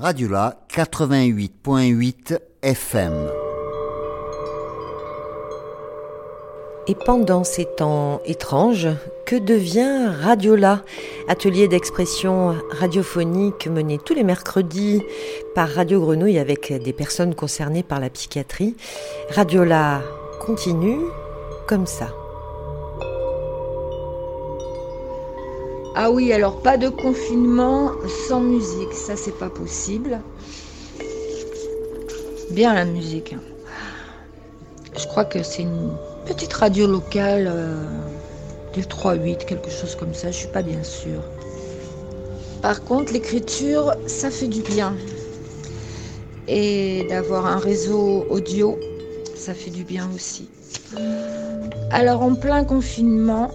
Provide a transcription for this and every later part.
Radiola 88.8 FM. Et pendant ces temps étranges, que devient Radiola Atelier d'expression radiophonique mené tous les mercredis par Radio Grenouille avec des personnes concernées par la psychiatrie? Radiola continue comme ça. Ah oui, alors pas de confinement sans musique, ça c'est pas possible. Bien la musique. Je crois que c'est une petite radio locale euh, du 3-8, quelque chose comme ça, je suis pas bien sûre. Par contre, l'écriture, ça fait du bien. Et d'avoir un réseau audio, ça fait du bien aussi. Alors en plein confinement,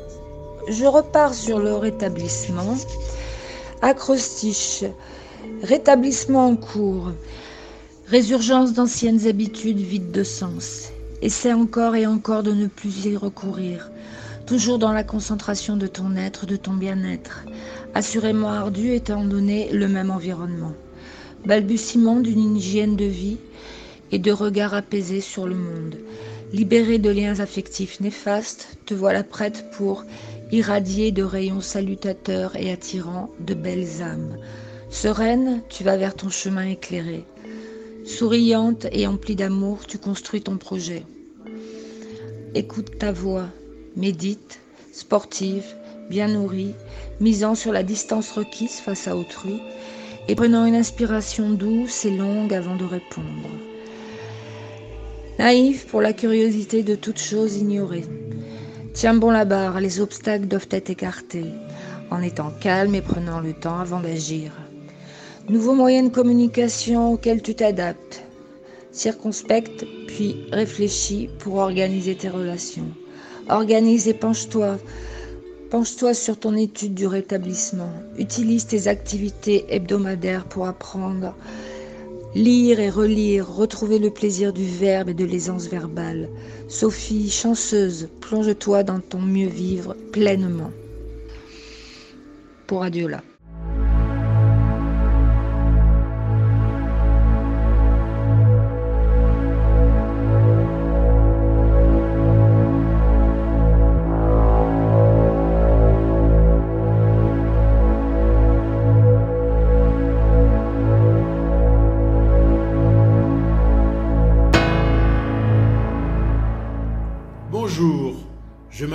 je repars sur le rétablissement. Acrostiche, rétablissement en cours, résurgence d'anciennes habitudes vides de sens. Essaie encore et encore de ne plus y recourir, toujours dans la concentration de ton être, de ton bien-être, assurément ardu étant donné le même environnement. Balbutiement d'une hygiène de vie et de regard apaisé sur le monde. Libéré de liens affectifs néfastes, te voilà prête pour irradier de rayons salutateurs et attirants de belles âmes. Sereine, tu vas vers ton chemin éclairé. Souriante et emplie d'amour, tu construis ton projet. Écoute ta voix, médite, sportive, bien nourrie, misant sur la distance requise face à autrui et prenant une inspiration douce et longue avant de répondre. Naïve pour la curiosité de toute chose ignorée. Tiens bon la barre, les obstacles doivent être écartés, en étant calme et prenant le temps avant d'agir. Nouveau moyen de communication auquel tu t'adaptes. Circonspecte, puis réfléchis pour organiser tes relations. Organise et penche-toi. Penche-toi sur ton étude du rétablissement. Utilise tes activités hebdomadaires pour apprendre, lire et relire, retrouver le plaisir du verbe et de l'aisance verbale. Sophie, chanceuse, plonge-toi dans ton mieux vivre pleinement. Pour Adiola.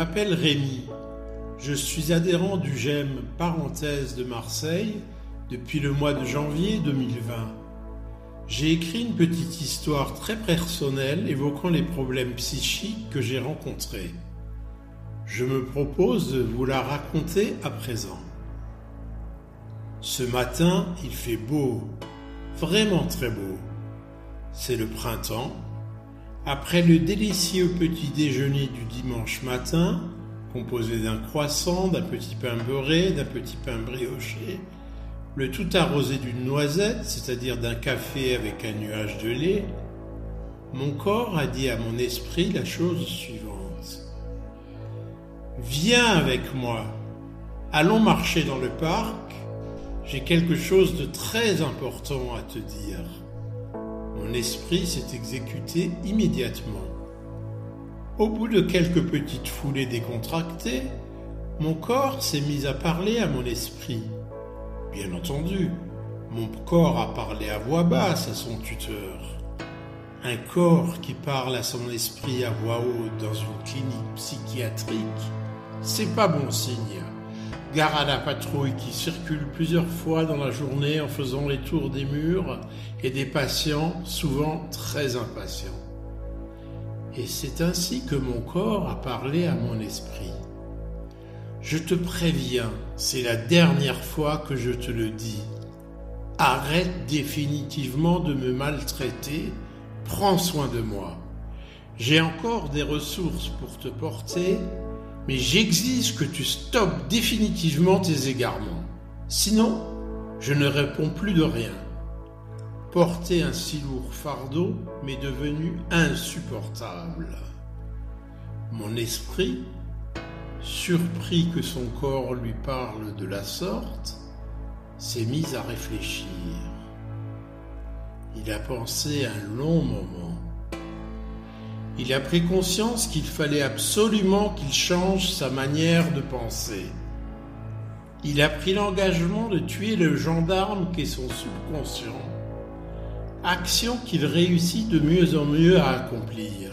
M'appelle Rémi. Je suis adhérent du GEM Parenthèse de Marseille depuis le mois de janvier 2020. J'ai écrit une petite histoire très personnelle évoquant les problèmes psychiques que j'ai rencontrés. Je me propose de vous la raconter à présent. Ce matin, il fait beau, vraiment très beau. C'est le printemps après le délicieux petit déjeuner du dimanche matin, composé d'un croissant, d'un petit pain beurré, d'un petit pain brioché, le tout arrosé d'une noisette, c'est-à-dire d'un café avec un nuage de lait, mon corps a dit à mon esprit la chose suivante. Viens avec moi, allons marcher dans le parc, j'ai quelque chose de très important à te dire. Mon esprit s'est exécuté immédiatement. Au bout de quelques petites foulées décontractées, mon corps s'est mis à parler à mon esprit. Bien entendu, mon corps a parlé à voix basse à son tuteur. Un corps qui parle à son esprit à voix haute dans une clinique psychiatrique, c'est pas bon signe. Gare à la patrouille qui circule plusieurs fois dans la journée en faisant les tours des murs et des patients souvent très impatients. Et c'est ainsi que mon corps a parlé à mon esprit. Je te préviens, c'est la dernière fois que je te le dis. Arrête définitivement de me maltraiter, prends soin de moi. J'ai encore des ressources pour te porter mais j'exige que tu stoppes définitivement tes égarements. Sinon, je ne réponds plus de rien. Porter un si lourd fardeau m'est devenu insupportable. Mon esprit, surpris que son corps lui parle de la sorte, s'est mis à réfléchir. Il a pensé un long moment. Il a pris conscience qu'il fallait absolument qu'il change sa manière de penser. Il a pris l'engagement de tuer le gendarme qu'est son subconscient, action qu'il réussit de mieux en mieux à accomplir.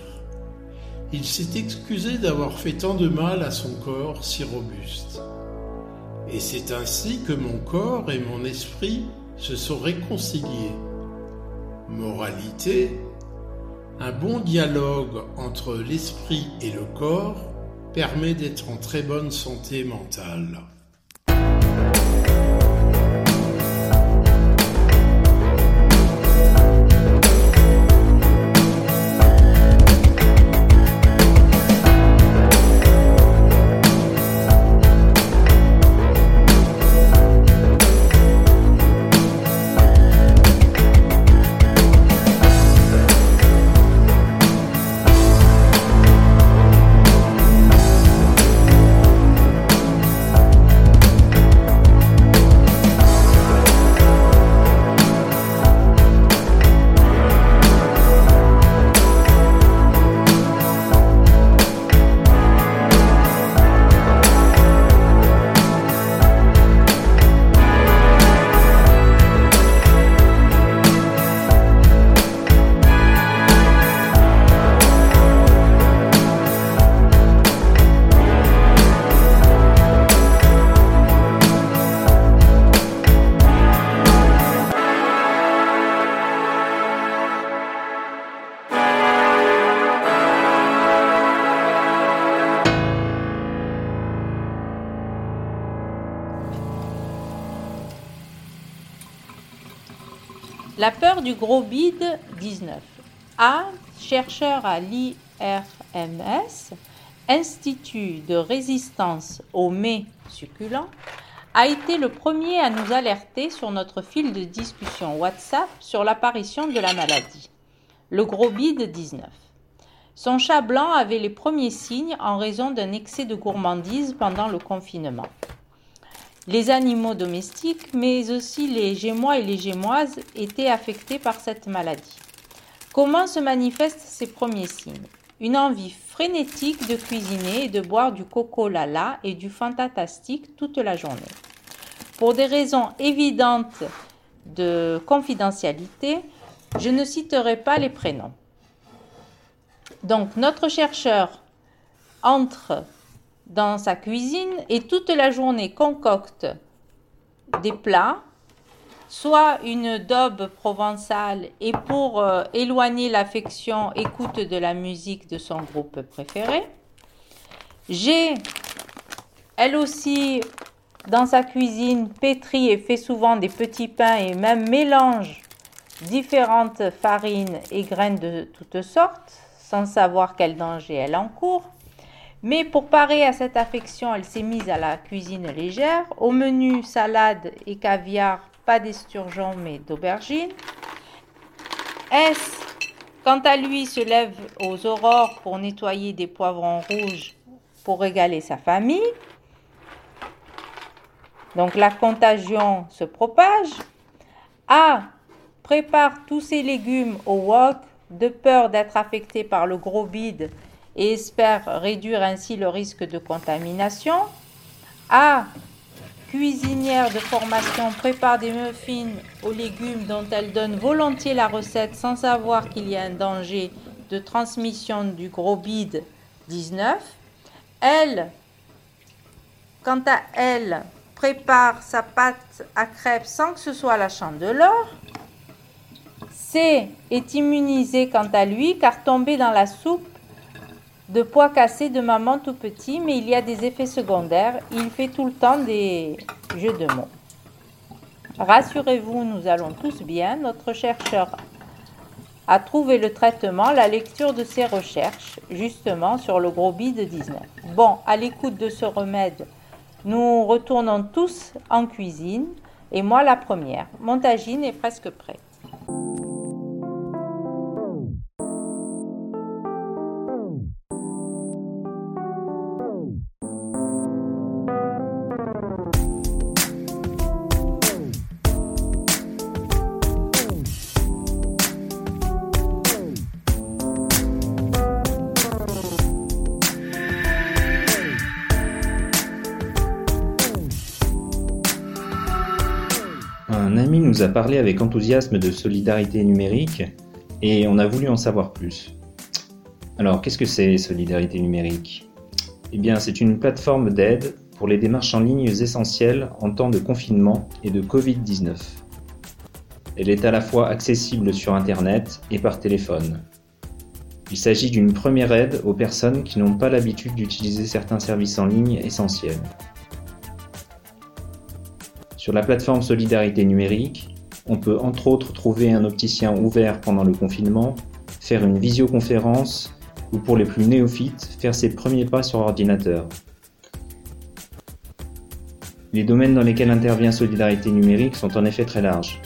Il s'est excusé d'avoir fait tant de mal à son corps si robuste. Et c'est ainsi que mon corps et mon esprit se sont réconciliés. Moralité, un bon dialogue entre l'esprit et le corps permet d'être en très bonne santé mentale. La peur du gros bide 19. A, chercheur à l'IRMS, Institut de résistance aux mets succulents, a été le premier à nous alerter sur notre fil de discussion WhatsApp sur l'apparition de la maladie, le gros bide 19. Son chat blanc avait les premiers signes en raison d'un excès de gourmandise pendant le confinement les animaux domestiques, mais aussi les gémois et les gémoises étaient affectés par cette maladie. Comment se manifestent ces premiers signes? Une envie frénétique de cuisiner et de boire du coco lala et du fantastique toute la journée. Pour des raisons évidentes de confidentialité, je ne citerai pas les prénoms. Donc notre chercheur entre dans sa cuisine et toute la journée concocte des plats, soit une daube provençale et pour euh, éloigner l'affection écoute de la musique de son groupe préféré. J'ai, elle aussi, dans sa cuisine, pétri et fait souvent des petits pains et même mélange différentes farines et graines de toutes sortes, sans savoir quel danger elle encourt. Mais pour parer à cette affection, elle s'est mise à la cuisine légère. Au menu, salade et caviar, pas d'esturgeon mais d'aubergine. S, quant à lui, se lève aux aurores pour nettoyer des poivrons rouges pour régaler sa famille? Donc la contagion se propage. A prépare tous ses légumes au wok de peur d'être affecté par le gros bide et espère réduire ainsi le risque de contamination. A. Cuisinière de formation prépare des muffins aux légumes dont elle donne volontiers la recette sans savoir qu'il y a un danger de transmission du gros bide 19. Elle, quant à elle, prépare sa pâte à crêpes sans que ce soit la chandeleur. C est immunisé quant à lui car tombé dans la soupe de poids cassé de maman tout petit, mais il y a des effets secondaires. Il fait tout le temps des jeux de mots. Rassurez-vous, nous allons tous bien. Notre chercheur a trouvé le traitement, la lecture de ses recherches, justement sur le gros bide 19. Bon, à l'écoute de ce remède, nous retournons tous en cuisine, et moi la première. Mon tagine est presque prête. A parlé avec enthousiasme de solidarité numérique et on a voulu en savoir plus. Alors, qu'est-ce que c'est Solidarité numérique? Eh bien, c'est une plateforme d'aide pour les démarches en ligne essentielles en temps de confinement et de Covid-19. Elle est à la fois accessible sur Internet et par téléphone. Il s'agit d'une première aide aux personnes qui n'ont pas l'habitude d'utiliser certains services en ligne essentiels. Sur la plateforme Solidarité numérique, on peut entre autres trouver un opticien ouvert pendant le confinement, faire une visioconférence ou pour les plus néophytes, faire ses premiers pas sur ordinateur. Les domaines dans lesquels intervient Solidarité numérique sont en effet très larges.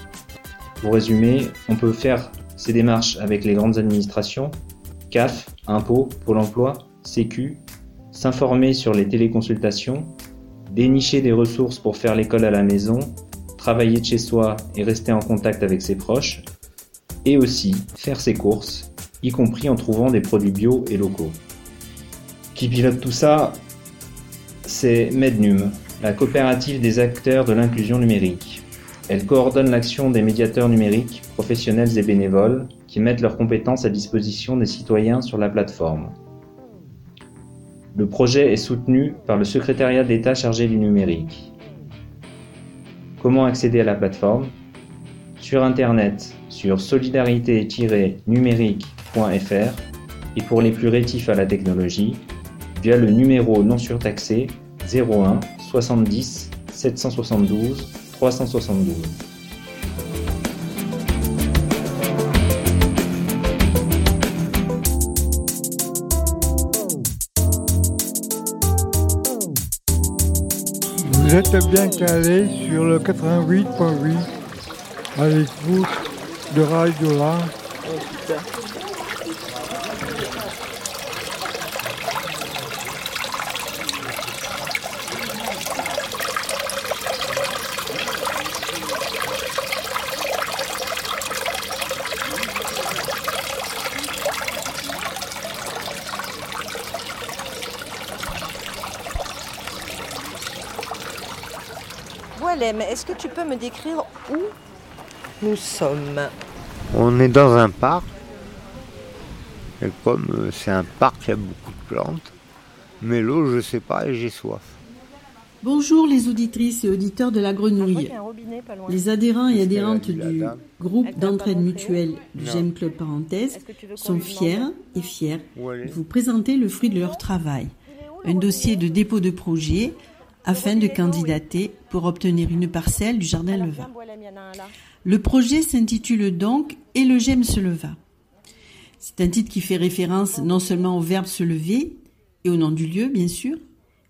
Pour résumer, on peut faire ces démarches avec les grandes administrations, CAF, impôts, Pôle emploi, Sécu, s'informer sur les téléconsultations, dénicher des ressources pour faire l'école à la maison, travailler de chez soi et rester en contact avec ses proches, et aussi faire ses courses, y compris en trouvant des produits bio et locaux. Qui pilote tout ça C'est Mednum, la coopérative des acteurs de l'inclusion numérique. Elle coordonne l'action des médiateurs numériques, professionnels et bénévoles, qui mettent leurs compétences à disposition des citoyens sur la plateforme. Le projet est soutenu par le secrétariat d'État chargé du numérique. Comment accéder à la plateforme? Sur Internet, sur solidarité-numérique.fr et pour les plus rétifs à la technologie, via le numéro non surtaxé 01 70 772 372. Vous êtes bien calé sur le 88.8 à l'écoute de Radio là. Est-ce que tu peux me décrire où nous sommes? On est dans un parc. Et comme euh, c'est un parc, il y a beaucoup de plantes. Mais l'eau, je sais pas et j'ai soif. Bonjour les auditrices et auditeurs de la Grenouille. Les adhérents et adhérentes du groupe d'entraide mutuelle du. GEM Club Parenthèse sont fiers et fiers de vous présenter le fruit de leur travail, un dossier de dépôt de projet afin de candidater pour obtenir une parcelle du Jardin Leva. Le projet s'intitule donc Et le GEM se leva. C'est un titre qui fait référence non seulement au verbe se lever et au nom du lieu, bien sûr,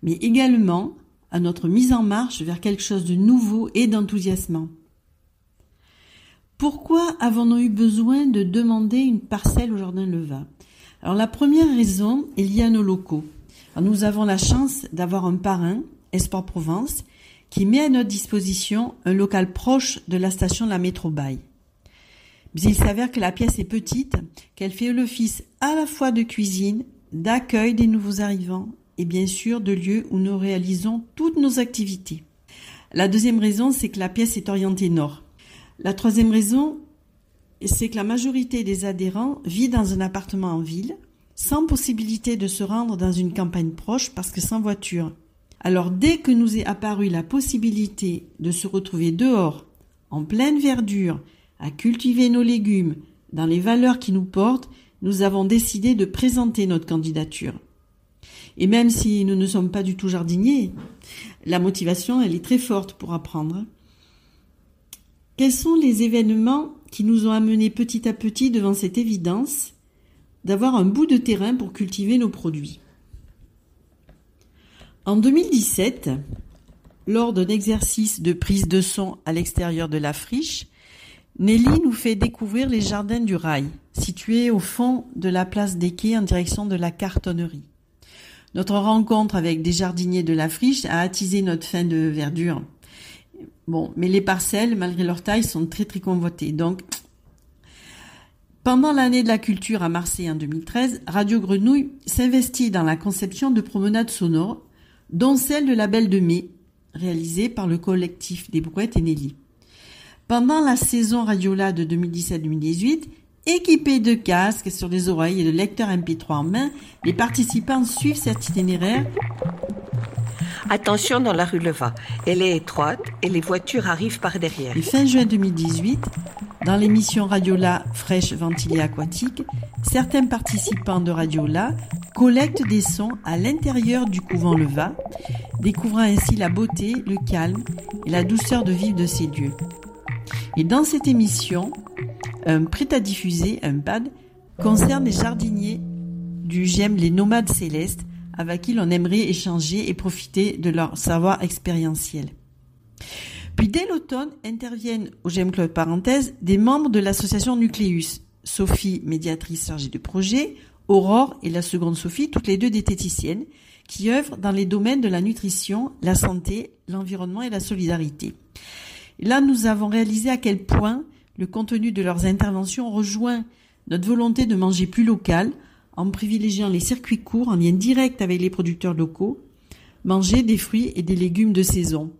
mais également à notre mise en marche vers quelque chose de nouveau et d'enthousiasmant. Pourquoi avons-nous eu besoin de demander une parcelle au Jardin Leva? Alors la première raison est liée à nos locaux. Alors, nous avons la chance d'avoir un parrain, Esport Provence, qui met à notre disposition un local proche de la station de la métro Baille. Mais il s'avère que la pièce est petite, qu'elle fait l'office à la fois de cuisine, d'accueil des nouveaux arrivants et bien sûr de lieu où nous réalisons toutes nos activités. La deuxième raison, c'est que la pièce est orientée nord. La troisième raison, c'est que la majorité des adhérents vit dans un appartement en ville, sans possibilité de se rendre dans une campagne proche parce que sans voiture. Alors dès que nous est apparue la possibilité de se retrouver dehors, en pleine verdure, à cultiver nos légumes, dans les valeurs qui nous portent, nous avons décidé de présenter notre candidature. Et même si nous ne sommes pas du tout jardiniers, la motivation, elle est très forte pour apprendre. Quels sont les événements qui nous ont amenés petit à petit devant cette évidence d'avoir un bout de terrain pour cultiver nos produits? En 2017, lors d'un exercice de prise de son à l'extérieur de la friche, Nelly nous fait découvrir les jardins du rail, situés au fond de la place des quais en direction de la cartonnerie. Notre rencontre avec des jardiniers de la friche a attisé notre faim de verdure. Bon, mais les parcelles, malgré leur taille, sont très très convoitées. Pendant l'année de la culture à Marseille en 2013, Radio Grenouille s'investit dans la conception de promenades sonores, dont celle de la Belle de Mai, réalisée par le collectif des Brouettes et Nelly. Pendant la saison Radiola de 2017-2018, équipés de casques sur les oreilles et de lecteurs MP3 en main, les participants suivent cet itinéraire Attention dans la rue Leva. Elle est étroite et les voitures arrivent par derrière. Et fin juin 2018, dans l'émission Radiola Fraîche Ventilée Aquatique, certains participants de Radiola collectent des sons à l'intérieur du couvent Leva, découvrant ainsi la beauté, le calme et la douceur de vivre de ces lieux. Et dans cette émission, un prêt à diffuser, un pad, concerne les jardiniers du GEM Les Nomades Célestes, avec qui l'on aimerait échanger et profiter de leur savoir expérientiel. Puis dès l'automne interviennent au GEM Club Parenthèse des membres de l'association Nucléus, Sophie, médiatrice chargée de projet, Aurore et la seconde Sophie, toutes les deux diététiciennes, qui œuvrent dans les domaines de la nutrition, la santé, l'environnement et la solidarité. là, nous avons réalisé à quel point le contenu de leurs interventions rejoint notre volonté de manger plus local, en privilégiant les circuits courts en lien direct avec les producteurs locaux, manger des fruits et des légumes de saison.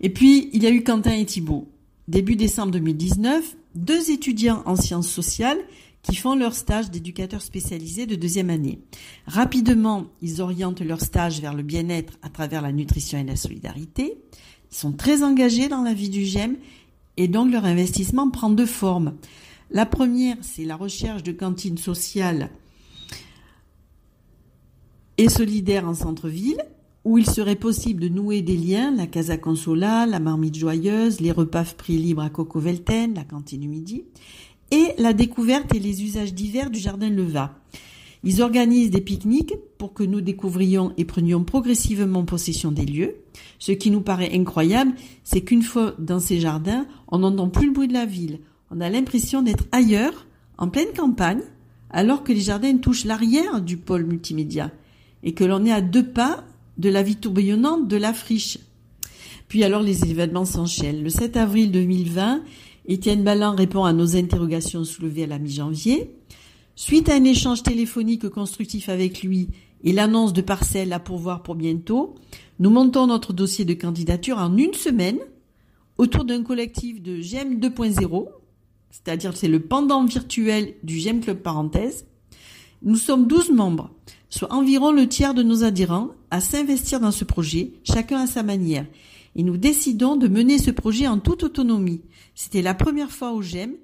Et puis, il y a eu Quentin et Thibault. Début décembre 2019, deux étudiants en sciences sociales qui font leur stage d'éducateurs spécialisés de deuxième année. Rapidement, ils orientent leur stage vers le bien-être à travers la nutrition et la solidarité. Ils sont très engagés dans la vie du GEM et donc leur investissement prend deux formes. La première, c'est la recherche de cantines sociales et solidaires en centre-ville, où il serait possible de nouer des liens, la Casa Consola, la Marmite Joyeuse, les repas prix libres à Coco Velten, la cantine du midi, et la découverte et les usages divers du jardin Leva. Ils organisent des pique-niques pour que nous découvrions et prenions progressivement possession des lieux. Ce qui nous paraît incroyable, c'est qu'une fois dans ces jardins, on n'entend plus le bruit de la ville, on a l'impression d'être ailleurs, en pleine campagne, alors que les jardins touchent l'arrière du pôle multimédia et que l'on est à deux pas de la vie tourbillonnante de la friche. Puis alors les événements s'enchaînent. Le 7 avril 2020, Étienne Balland répond à nos interrogations soulevées à la mi-janvier. Suite à un échange téléphonique constructif avec lui et l'annonce de parcelles à pourvoir pour bientôt, nous montons notre dossier de candidature en une semaine autour d'un collectif de GEM 2.0 c'est-à-dire c'est le pendant virtuel du GEM Club Parenthèse. Nous sommes 12 membres, soit environ le tiers de nos adhérents, à s'investir dans ce projet, chacun à sa manière. Et nous décidons de mener ce projet en toute autonomie. C'était la première fois au GEM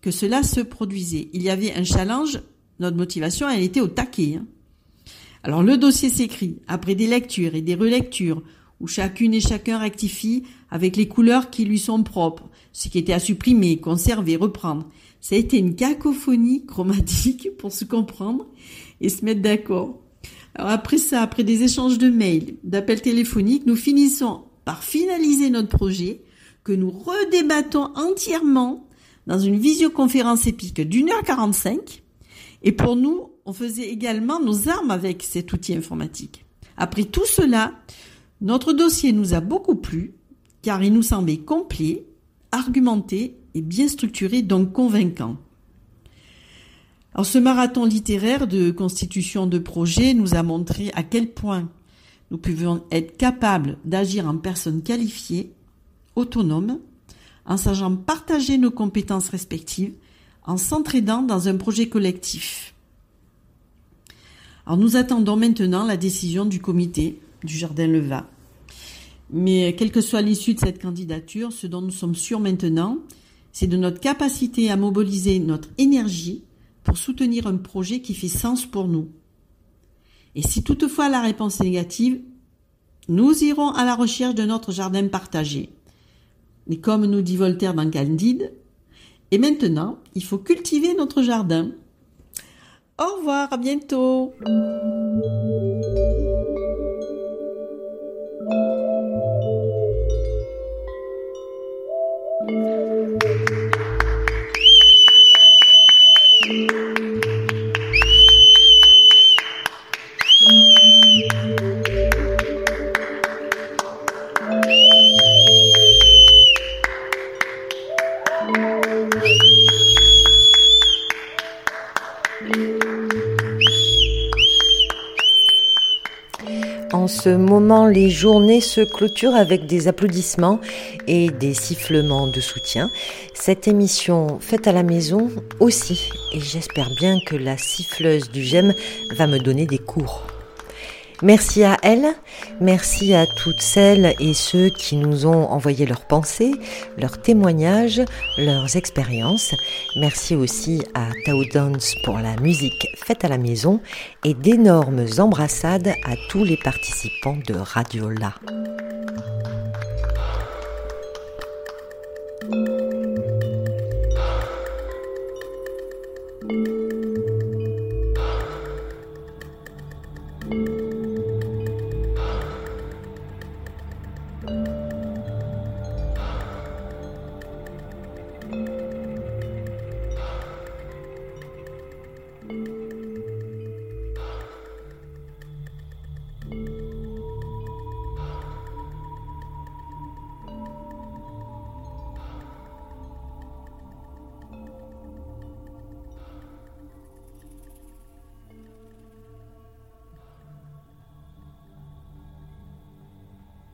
que cela se produisait. Il y avait un challenge, notre motivation, elle était au taquet. Hein. Alors le dossier s'écrit, après des lectures et des relectures, où chacune et chacun rectifie avec les couleurs qui lui sont propres, ce qui était à supprimer, conserver, reprendre. Ça a été une cacophonie chromatique pour se comprendre et se mettre d'accord. Alors après ça, après des échanges de mails, d'appels téléphoniques, nous finissons par finaliser notre projet que nous redébattons entièrement dans une visioconférence épique d'une heure quarante-cinq. Et pour nous, on faisait également nos armes avec cet outil informatique. Après tout cela, notre dossier nous a beaucoup plu car il nous semblait complet, argumenté et bien structuré, donc convaincant. Alors ce marathon littéraire de constitution de projet nous a montré à quel point nous pouvons être capables d'agir en personnes qualifiées, autonomes, en sachant partager nos compétences respectives, en s'entraidant dans un projet collectif. Alors nous attendons maintenant la décision du comité du Jardin Leva mais quelle que soit l'issue de cette candidature, ce dont nous sommes sûrs maintenant, c'est de notre capacité à mobiliser notre énergie pour soutenir un projet qui fait sens pour nous. Et si toutefois la réponse est négative, nous irons à la recherche de notre jardin partagé. Mais comme nous dit Voltaire dans Candide, et maintenant, il faut cultiver notre jardin. Au revoir, à bientôt. En ce moment, les journées se clôturent avec des applaudissements et des sifflements de soutien. Cette émission faite à la maison aussi. Et j'espère bien que la siffleuse du GEM va me donner des cours. Merci à elle, merci à toutes celles et ceux qui nous ont envoyé leurs pensées, leurs témoignages, leurs expériences. Merci aussi à Tao Dance pour la musique faite à la maison et d'énormes embrassades à tous les participants de Radio La.